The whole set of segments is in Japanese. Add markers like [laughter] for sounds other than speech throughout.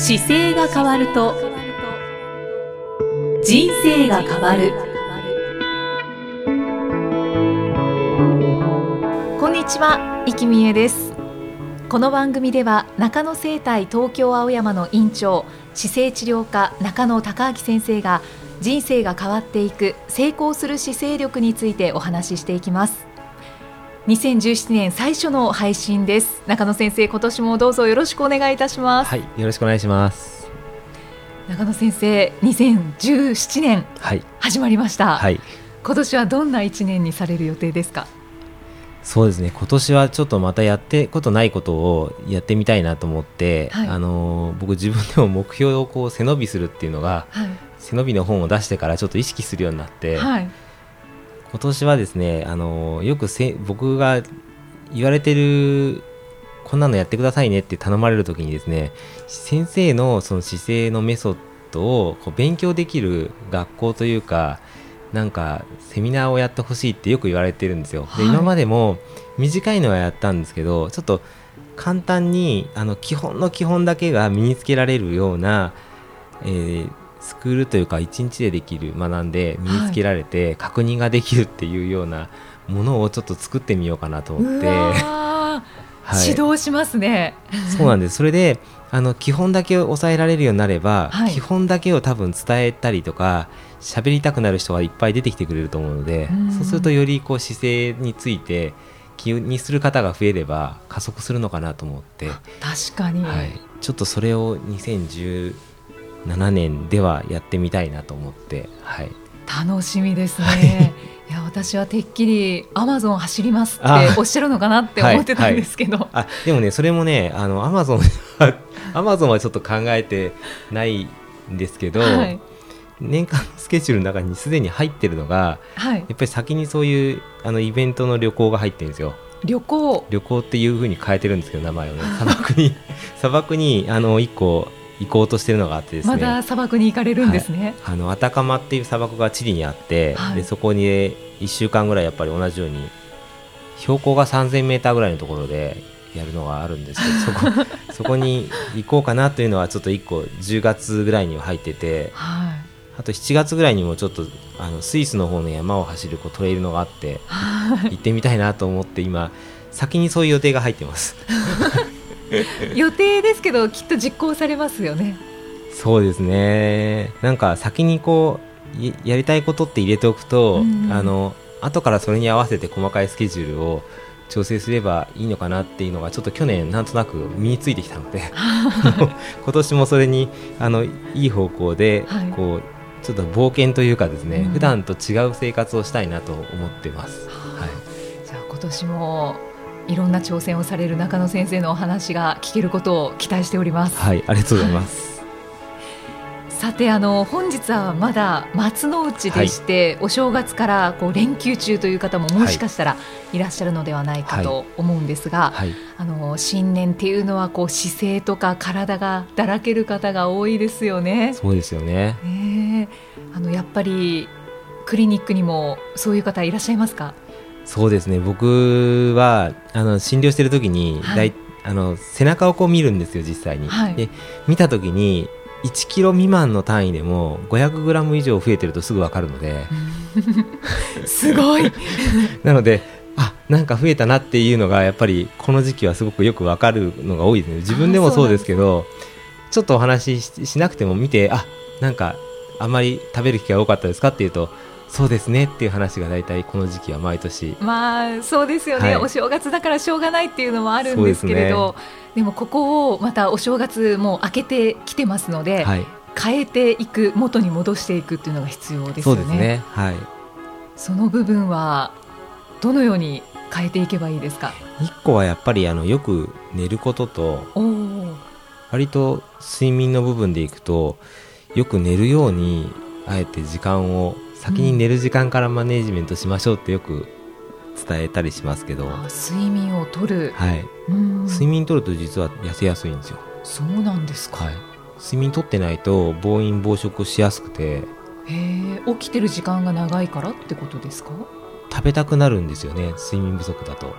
姿勢が変わると人生が変わる。こんにちは生きみえです。この番組では中野生態東京青山の院長姿勢治療科中野孝明先生が人生が変わっていく成功する姿勢力についてお話ししていきます。2017年最初の配信です。中野先生今年もどうぞよろしくお願いいたします。はいよろしくお願いします。中野先生2017年始まりました、はい、今年はどんな一年にされる予定ですか？そうですね。今年はちょっとまたやってことないことをやってみたいなと思って、はい、あの僕自分でも目標をこう背伸びするっていうのが、はい、背伸びの本を出してからちょっと意識するようになって、はい、今年はですねあのよくせ僕が言われてるこんなのやってくださいねって頼まれる時にですね先生のその姿勢のメソッドをこう勉強できる学校というかなんかセミナーをやってほしいってよく言われてるんですよ。で、今までも短いのはやったんですけどちょっと簡単にあの基本の基本だけが身につけられるような、えー、スクールというか1日でできる学んで身につけられて確認ができるっていうようなものをちょっと作ってみようかなと思って。はい、指導しますね。そうなんです。それであの基本だけを抑えられるようになれば、はい、基本だけを多分伝えたりとか喋りたくなる人がいっぱい出てきてくれると思うので、うそうするとよりこう姿勢について気にする方が増えれば加速するのかなと思って。確かに、はい、ちょっとそれを2010 7年ではやってみたいなと思って、はい、楽しみですね。はい、いや私はてっきりアマゾン走りますっておっしゃるのかなって思ってたんですけど、はい。はい、あでもねそれもねあのアマゾンアマゾンはちょっと考えてないんですけど、年間のスケジュールの中にすでに入ってるのが、やっぱり先にそういうあのイベントの旅行が入ってるんですよ。旅行。旅行っていうふうに変えてるんですけど名前をね。[laughs] 砂漠に砂漠にあの1個行こうとしてるのがあってですね。まだ砂漠に行かれるんですね、はい、あのアタカマっていう砂漠がチリにあって、はい、でそこに1週間ぐらいやっぱり同じように標高が3000メーターぐらいのところでやるのがあるんですけど [laughs] そこそこに行こうかなというのはちょっと1個10月ぐらいには入ってて、はい、あと7月ぐらいにもちょっとあのスイスの方の山を走るこうトレイルのがあって、行ってみたいなと思って今先にそういう予定が入ってます。[laughs] [laughs] 予定ですけどきっと実行されますよね。そうですね。なんか先にこうやりたいことって入れておくと、うんあの後からそれに合わせて細かいスケジュールを調整すればいいのかなっていうのがちょっと去年なんとなく身についてきたので [laughs] 今年もそれにあのいい方向で、はい、こうちょっと冒険というかですね、うん、普段と違う生活をしたいなと思ってます。はい、じゃあ今年もいろんな挑戦をされる中野先生のお話が聞けることを期待しております。はい、ありがとうございます。さてあの本日はまだ松の内でして、はい、お正月からこう連休中という方ももしかしたらいらっしゃるのではないかと思うんですが、はいはい、あの新年っていうのはこう姿勢とか体がだらける方が多いですよね。そうですよね。ねあのやっぱりクリニックにもそういう方いらっしゃいますか？そうですね。僕はあの診療してる時に、はい、あの背中をこう見るんですよ実際に、はい、で見た時に1キロ未満の単位でも500グラム以上増えてるとすぐ分かるので。[laughs] すごい。[laughs] なのであなんか増えたなっていうのがやっぱりこの時期はすごくよく分かるのが多いですね。自分でもそうですけどちょっとお話ししなくても見てあなんかあんまり食べる機会多かったですかっていうとそうですねっていう話が大体この時期は毎年。まあそうですよね、はい、お正月だからしょうがないっていうのもあるんですけれどで、ね,、もここをまたお正月も明けてきてますので、はい、変えていく元に戻していくっていうのが必要ですよね。そうですね。はい。その部分はどのように変えていけばいいですか？一個はやっぱりあのよく寝ることと割と睡眠の部分でいくとよく寝るようにあえて時間を先に寝る時間からマネジメントしましょうってよく伝えたりしますけど、睡眠をとる。はい。睡眠とると実は痩せやすいんですよ。そうなんですか、はい、睡眠とってないと暴飲暴食しやすくて。へ起きてる時間が長いからってことですか？食べたくなるんですよね睡眠不足だと。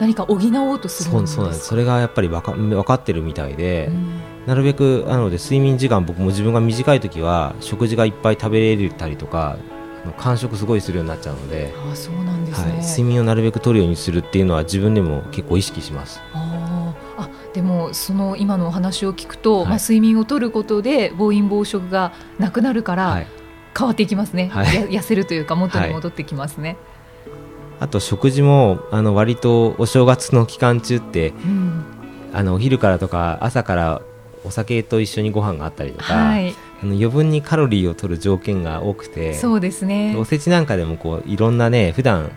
何か補おうとするんですそうそうなんです。それがやっぱり分か分かってるみたいで、うんなるべくなので睡眠時間僕も自分が短い時は食事がいっぱい食べれたりとか間食すごいするようになっちゃうのであそうなんですね、はい、睡眠をなるべく取るようにするっていうのは自分でも結構意識します。ああでもその今のお話を聞くと、はい、まあ、睡眠を取ることで暴飲暴食がなくなるから、はい、変わっていきますね、はい、痩せるというか元に戻ってきますね、あと食事もあの割とお正月の期間中って、うん、あのお昼からとか朝からお酒と一緒にご飯があったりとか、はい、あの余分にカロリーを取る条件が多くてそうですね。おせちなんかでもこういろんなね普段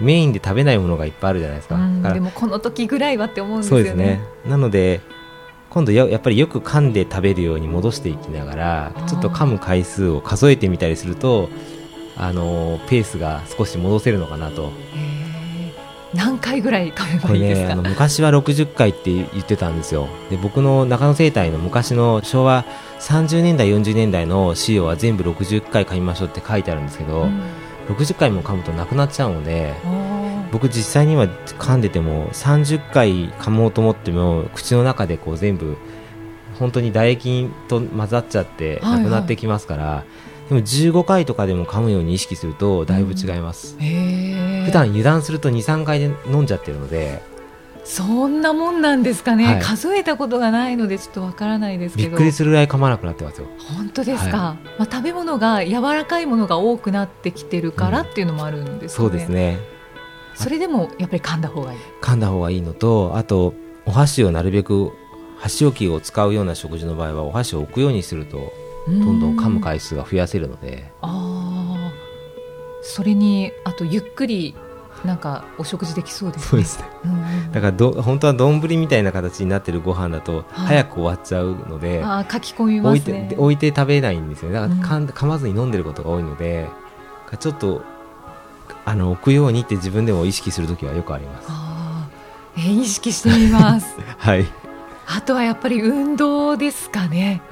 メインで食べないものがいっぱいあるじゃないですか、うん、でもこの時ぐらいはって思うんですよね。そうですね。なので今度ややっぱりよく噛んで食べるように戻していきながらちょっと噛む回数を数えてみたりするとあのペースが少し戻せるのかなと。何回ぐらい噛めばいいですか、ね、あの昔は60回って言ってたんですよ。で僕の中野生態の昔の昭和30年代40年代の資料は全部60回噛みましょうって書いてあるんですけど、うん、60回も噛むとなくなっちゃうので僕実際には噛んでても30回噛もうと思っても口の中でこう全部本当に唾液と混ざっちゃってなくなってきますから、はいはいでも15回とかでも噛むように意識するとだいぶ違います、うん、普段油断すると23回で飲んじゃってるので。そんなもんなんですかね、はい、数えたことがないのでちょっとわからないですけど。びっくりするぐらい噛まなくなってますよ。本当ですか、はい、まあ、食べ物が柔らかいものが多くなってきてるからっていうのもあるんですかね、うん、そうですね。それでもやっぱり噛んだ方がいい。噛んだ方がいいのとあとお箸をなるべく箸置きを使うような食事の場合はお箸を置くようにするとどんどん噛む回数が増やせるので。あそれにあとゆっくりなんかお食事できそうです、ね、そうですね、だからど本当は丼みたいな形になってるご飯だと早く終わっちゃうので、はい、あ書き込みます、ね、置いて置いて食べないんですよだから噛,、ん、噛まずに飲んでることが多いのでちょっとあの置くようにって自分でも意識する時はよくあります。あ、えー、意識してみます。[laughs] はい。あとはやっぱり運動ですかね。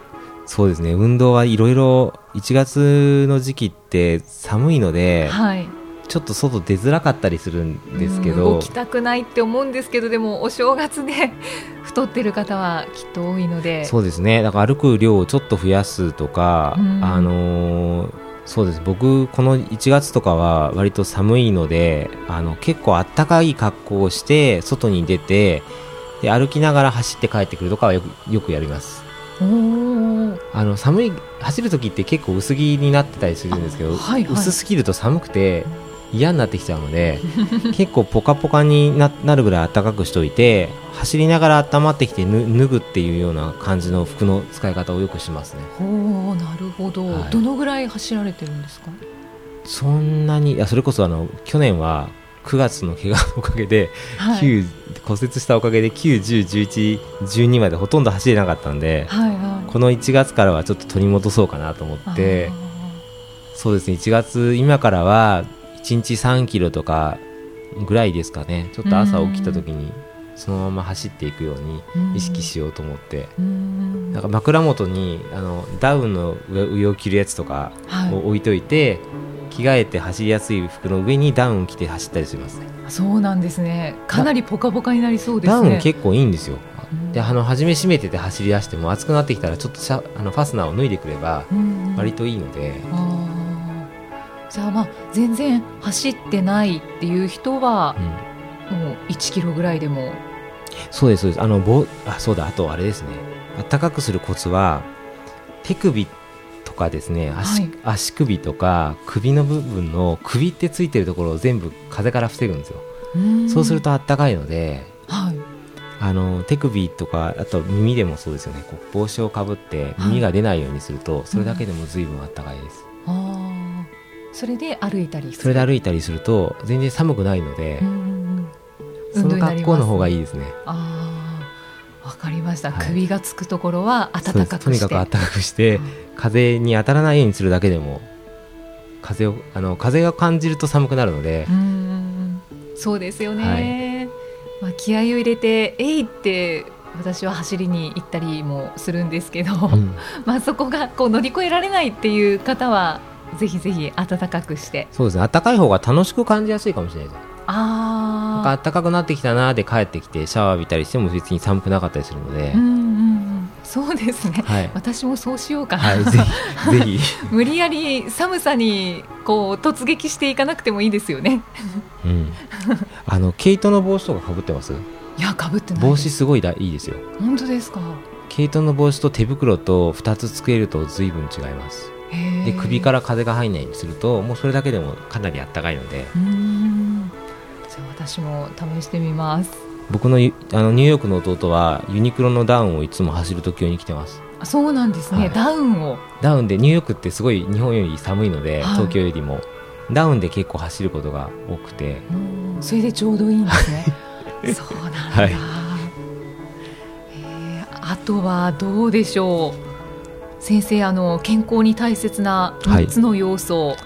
そうですね。運動はいろいろ1月の時期って寒いので、はい、ちょっと外出づらかったりするんですけど動きたくないって思うんですけどでもお正月で [laughs] 太ってる方はきっと多いので。そうですね。だから歩く量をちょっと増やすとか、あのー、そうです。僕この1月とかは割と寒いのであの結構あったかい格好をして外に出てで歩きながら走って帰ってくるとかはよくよくやりますあの寒い走る時って結構薄着になってたりするんですけど、はいはい、薄すぎると寒くて嫌になってきちゃうので [laughs] 結構ポカポカになるぐらい暖かくしておいて走りながら温まってきて脱ぐっていうような感じの服の使い方をよくしますね。おなるほど、はい、どのぐらい走られてるんですか？そんなにいやそれこそあの去年は9月の怪我のおかげで、はい、9骨折したおかげで9、10、11、12までほとんど走れなかったんで、はいはい、この1月からはちょっと取り戻そうかなと思ってそうですね。1月今からは1日3キロとかぐらいですかね。ちょっと朝起きた時にそのまま走っていくように意識しようと思って。なんか枕元にあのダウンの上を着るやつとかを置いといて、はい着替えて走りやすい服の上にダウン着て走ったりします。ねそうなんですね。かなりポカポカになりそうですね。ダウン結構いいんですよ。であの初め締めてて走り出しても暑くなってきたらちょっとシャあのファスナーを脱いでくれば割といいので、じゃあまあ全然走ってないっていう人は、うん、もう1キロぐらいでも。そうですそうです。あのぼあそうだあとあれですね。暖かくするコツは手首かですね足はい、足首とか首の部分の首ってついてるところを全部風から防ぐんですよ。そうするとあったかいので、はい、あの手首とかあと耳でもそうですよね。こう帽子をかぶって耳が出ないようにすると、はい、それだけでも随分あったかいです、うん、それで歩いたりそれで歩いたりすると全然寒くないので、その格好の方がいいですね。あわかりました、はい、首がつくところは暖かくして。とにかく暖かくして、風に当たらないようにするだけでも風をあの風を感じると寒くなるのでそうですよね、はい、まあ、気合を入れて「えい!」って私は走りに行ったりもするんですけど、うん、[laughs] まあそこがこう乗り越えられないっていう方はぜひぜひ暖かくして。そうですね。暖かい方が楽しく感じやすいかもしれないです。ああ暖かくなってきたなで帰ってきてシャワー浴びたりしても別に寒くなかったりするので、うんうん、そそうですね、はい、私もそうしようかな、はい、ぜひぜひ。[laughs] 無理やり寒さにこう突撃していかなくてもいいですよね、うん、あの毛糸の帽子とかかぶってます？いやかぶってない帽子すごいだいいですよ。本当ですか？毛糸の帽子と手袋と2つつけると随分違います。で首から風が入らないようにするともうそれだけでもかなりあったかいので。じゃあ私も試してみます僕のあのニューヨークの弟はユニクロのダウンをいつも走る時用に着てます。あそうなんですね、はい、ダウンを。ダウンでニューヨークってすごい日本より寒いので、はい、東京よりも。ダウンで結構走ることが多くて。それでちょうどいいんですね。[laughs] そうなんだ、はい、えー、あとはどうでしょう。先生あの健康に大切な3つの要素、はい、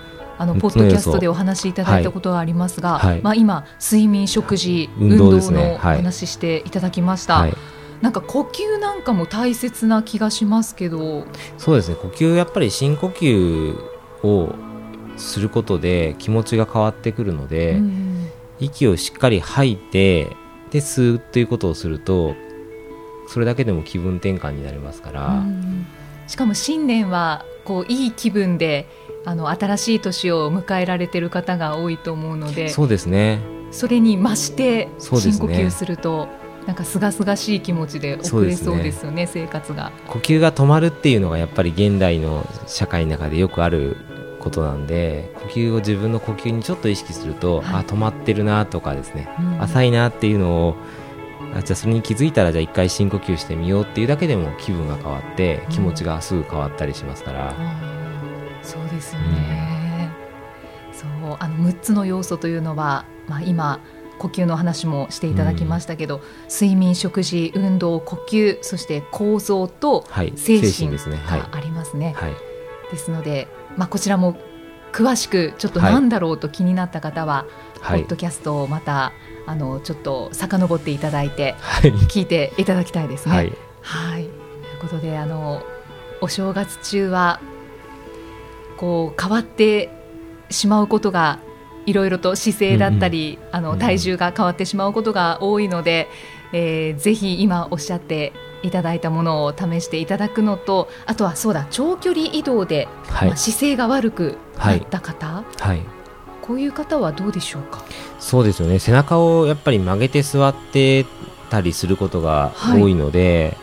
あのポッドキャストでお話しいただいたことがありますが、はい、まあ、今睡眠食事運動のお話ししていただきました。なんか呼吸なんかも大切な気がしますけど。そうですね。呼吸やっぱり深呼吸をすることで気持ちが変わってくるので、うん、息をしっかり吐いてで吸うということをするとそれだけでも気分転換になりますから、うん、しかも新年はこういい気分であの新しい年を迎えられてる方が多いと思うのでそうですね。それに増して深呼吸するとなんか清々しい気持ちで送れそうですよね、ね、生活が。呼吸が止まるっていうのがやっぱり現代の社会の中でよくあることなんで呼吸を自分の呼吸にちょっと意識すると、はい、あ止まってるなとかですね、うん、浅いなっていうのをあじゃあそれに気づいたらじゃあ一回深呼吸してみようっていうだけでも気分が変わって気持ちがすぐ変わったりしますから、うん、ですよね、うん、そうあの6つの要素というのは、まあ、今呼吸の話もしていただきましたけど、うん、睡眠食事運動呼吸そして構造と精神がありますね。はい、ですので、まあ、こちらも詳しくちょっと何だろうと気になった方は、はい、ポッドキャストをまたあのちょっと遡っていただいて、はい、聞いていただきたいですね。はい、はい、ということであのお正月中はこう変わってしまうことがいろいろと姿勢だったり、うん、あの体重が変わってしまうことが多いので、うん、えー、ぜひ今おっしゃっていただいたものを試していただくのとあとはそうだ長距離移動で、はい、まあ、姿勢が悪くなった方、はい、こういう方はどうでしょうか？そうですよね。背中をやっぱり曲げて座ってたりすることが多いので、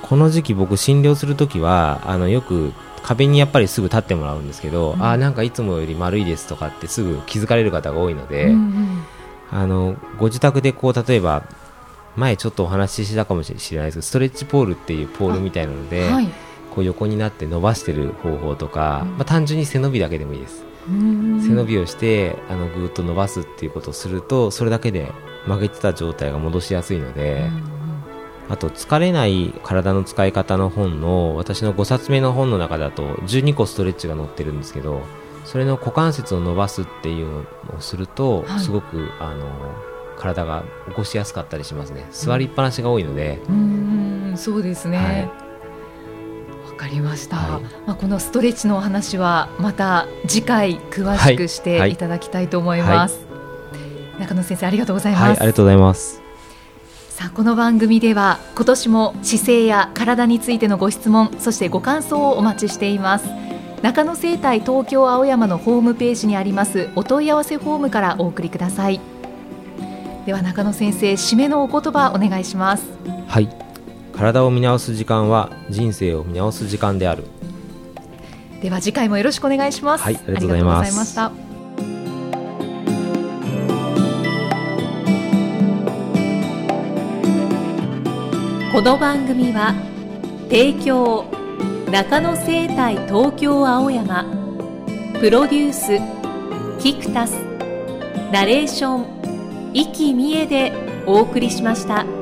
はい、この時期僕診療する時はあのよく壁にやっぱりすぐ立ってもらうんですけど、うん、あなんかいつもより丸いですとかってすぐ気づかれる方が多いので、うんうん、あのご自宅でこう例えば前ちょっとお話ししたかもしれないですけどストレッチポールっていうポールみたいなので、はい、こう横になって伸ばしてる方法とか、うん、まあ、単純に背伸びだけでもいいです。背伸びをしてあのぐーっと伸ばすっていうことをするとそれだけで曲げてた状態が戻しやすいので、あと疲れない体の使い方の本の私の5冊目の本の中だと12個ストレッチが載ってるんですけどそれの股関節を伸ばすっていうのをすると、はい、すごくあの体が起こしやすかったりしますね。座りっぱなしが多いので、うん、そうですね、はい。かりました、はい、まあ、このストレッチのお話はまた次回詳しくしてい。ただきたいと思います、はい、中野先生ありがとうございます、ありがとうございますさあこの番組では今年も姿勢や体についてのご質問そしてご感想をお待ちしています。中野生態東京青山のホームページにありますお問い合わせフォームからお送りください。では中野先生締めのお言葉お願いします。はい。体を見直す時間は人生を見直す時間である。では次回もよろしくお願いします。はいありがとうございましたこの番組は提供中野生態東京青山プロデュースキクタスナレーション生きみえでお送りしました。